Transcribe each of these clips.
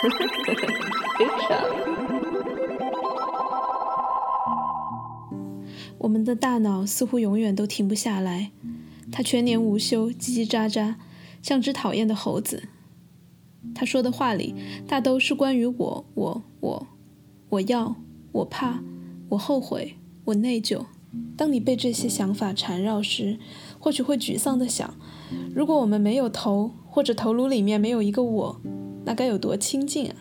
我们的大脑似乎永远都停不下来，它全年无休，叽叽喳喳，像只讨厌的猴子。他说的话里，大都是关于我，我，我，我要，我怕，我后悔，我内疚。当你被这些想法缠绕时，或许会沮丧地想：如果我们没有头，或者头颅里面没有一个我，那该有多清静啊！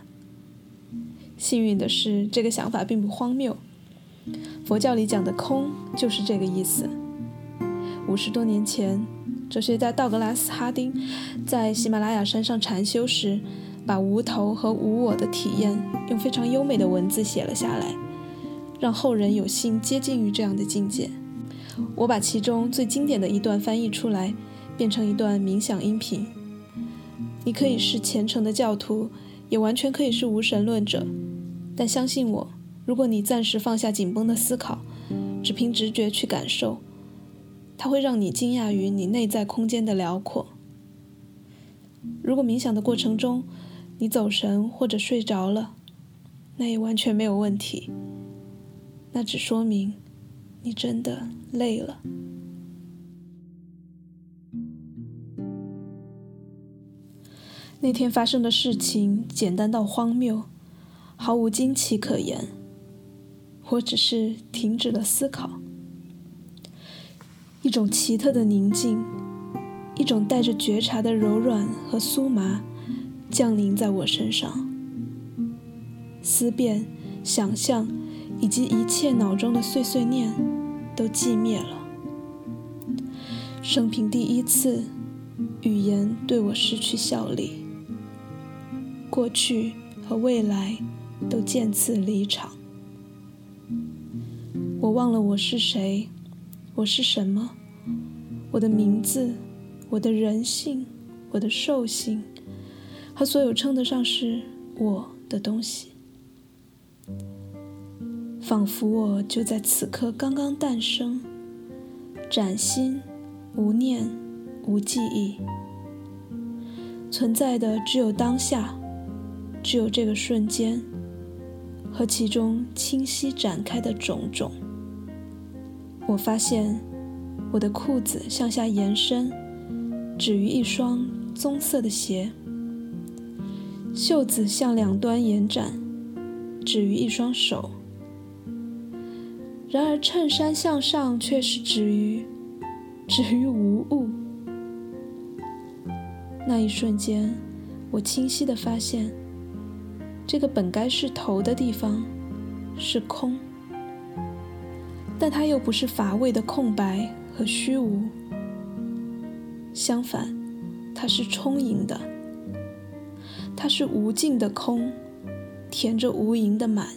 幸运的是，这个想法并不荒谬。佛教里讲的空，就是这个意思。五十多年前，哲学家道格拉斯·哈丁在喜马拉雅山上禅修时，把无头和无我的体验用非常优美的文字写了下来。让后人有幸接近于这样的境界。我把其中最经典的一段翻译出来，变成一段冥想音频。你可以是虔诚的教徒，也完全可以是无神论者。但相信我，如果你暂时放下紧绷的思考，只凭直觉去感受，它会让你惊讶于你内在空间的辽阔。如果冥想的过程中你走神或者睡着了，那也完全没有问题。那只说明你真的累了。那天发生的事情简单到荒谬，毫无惊奇可言。我只是停止了思考，一种奇特的宁静，一种带着觉察的柔软和酥麻降临在我身上。思辨，想象。以及一切脑中的碎碎念都寂灭了。生平第一次，语言对我失去效力。过去和未来都渐次离场。我忘了我是谁，我是什么，我的名字，我的人性，我的兽性，和所有称得上是我的东西。仿佛我就在此刻刚刚诞生，崭新、无念、无记忆，存在的只有当下，只有这个瞬间和其中清晰展开的种种。我发现我的裤子向下延伸，止于一双棕色的鞋；袖子向两端延展，止于一双手。然而，衬衫向上却是止于止于无物。那一瞬间，我清晰地发现，这个本该是头的地方是空，但它又不是乏味的空白和虚无。相反，它是充盈的，它是无尽的空，填着无垠的满。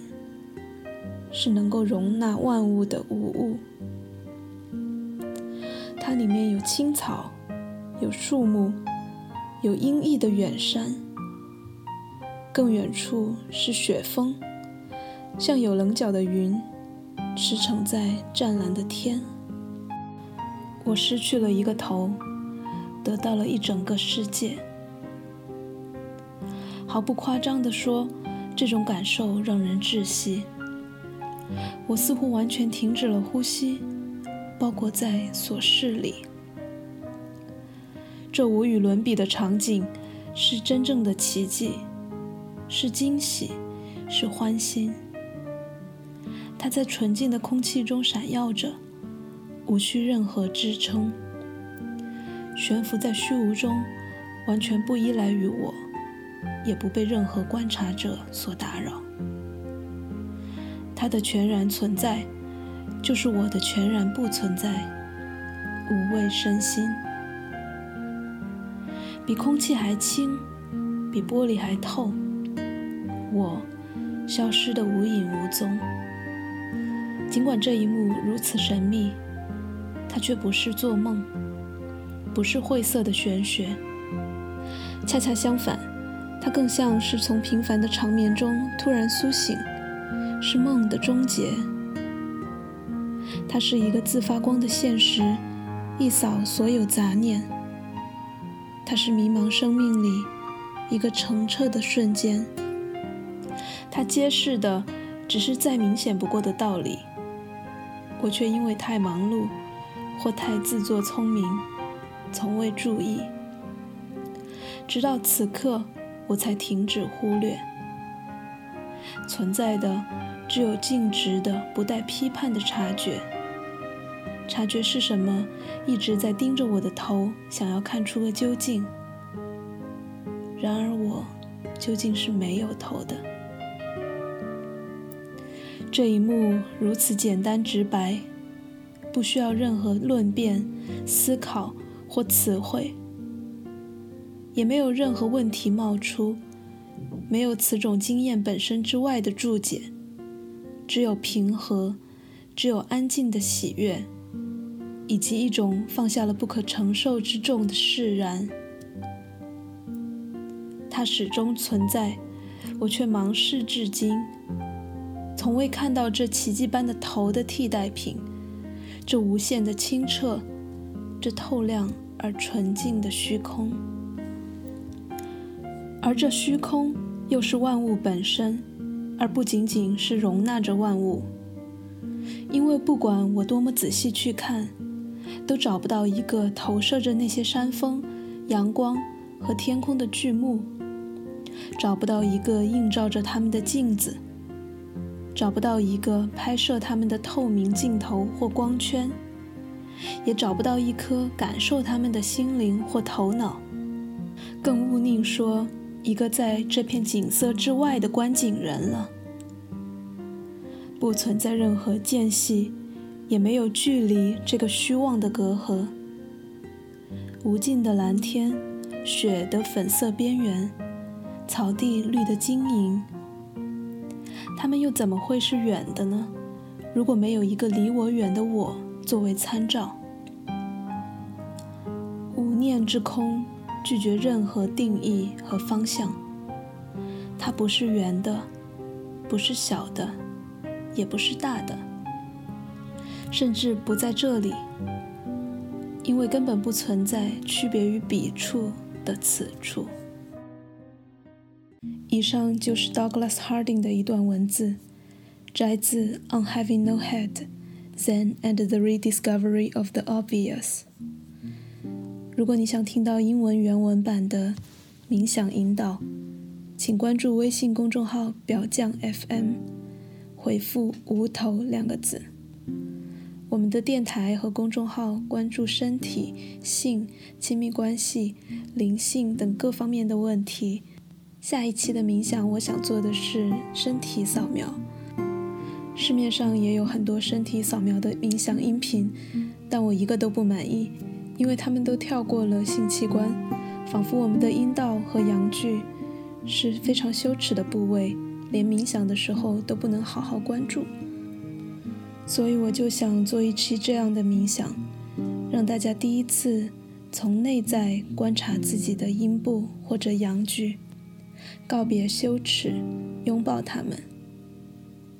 是能够容纳万物的无物，它里面有青草，有树木，有阴翳的远山，更远处是雪峰，像有棱角的云，驰骋在湛蓝的天。我失去了一个头，得到了一整个世界。毫不夸张地说，这种感受让人窒息。我似乎完全停止了呼吸，包裹在琐事里。这无与伦比的场景，是真正的奇迹，是惊喜，是欢欣。它在纯净的空气中闪耀着，无需任何支撑，悬浮在虚无中，完全不依赖于我，也不被任何观察者所打扰。它的全然存在，就是我的全然不存在，无畏身心，比空气还轻，比玻璃还透。我消失的无影无踪。尽管这一幕如此神秘，它却不是做梦，不是晦涩的玄学。恰恰相反，它更像是从平凡的长眠中突然苏醒。是梦的终结，它是一个自发光的现实，一扫所有杂念。它是迷茫生命里一个澄澈的瞬间，它揭示的只是再明显不过的道理，我却因为太忙碌或太自作聪明，从未注意。直到此刻，我才停止忽略。存在的只有静止的、不带批判的察觉。察觉是什么？一直在盯着我的头，想要看出个究竟。然而我究竟是没有头的。这一幕如此简单直白，不需要任何论辩、思考或词汇，也没有任何问题冒出，没有此种经验本身之外的注解，只有平和，只有安静的喜悦。以及一种放下了不可承受之重的释然，它始终存在，我却忙视至今，从未看到这奇迹般的头的替代品，这无限的清澈，这透亮而纯净的虚空，而这虚空又是万物本身，而不仅仅是容纳着万物，因为不管我多么仔细去看。都找不到一个投射着那些山峰、阳光和天空的巨幕，找不到一个映照着它们的镜子，找不到一个拍摄它们的透明镜头或光圈，也找不到一颗感受它们的心灵或头脑，更勿宁说一个在这片景色之外的观景人了。不存在任何间隙。也没有距离这个虚妄的隔阂。无尽的蓝天，雪的粉色边缘，草地绿得晶莹。他们又怎么会是远的呢？如果没有一个离我远的我作为参照。无念之空，拒绝任何定义和方向。它不是圆的，不是小的，也不是大的。甚至不在这里，因为根本不存在区别于彼处的此处。以上就是 Douglas Harding 的一段文字，摘自《On Having No Head: Zen and the Rediscovery of the Obvious》。如果你想听到英文原文版的冥想引导，请关注微信公众号“表匠 FM”，回复“无头”两个字。我们的电台和公众号关注身体、性、亲密关系、灵性等各方面的问题。下一期的冥想，我想做的是身体扫描。市面上也有很多身体扫描的冥想音频，但我一个都不满意，因为他们都跳过了性器官，仿佛我们的阴道和阳具是非常羞耻的部位，连冥想的时候都不能好好关注。所以我就想做一期这样的冥想，让大家第一次从内在观察自己的阴部或者阳具，告别羞耻，拥抱他们。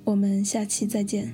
我们下期再见。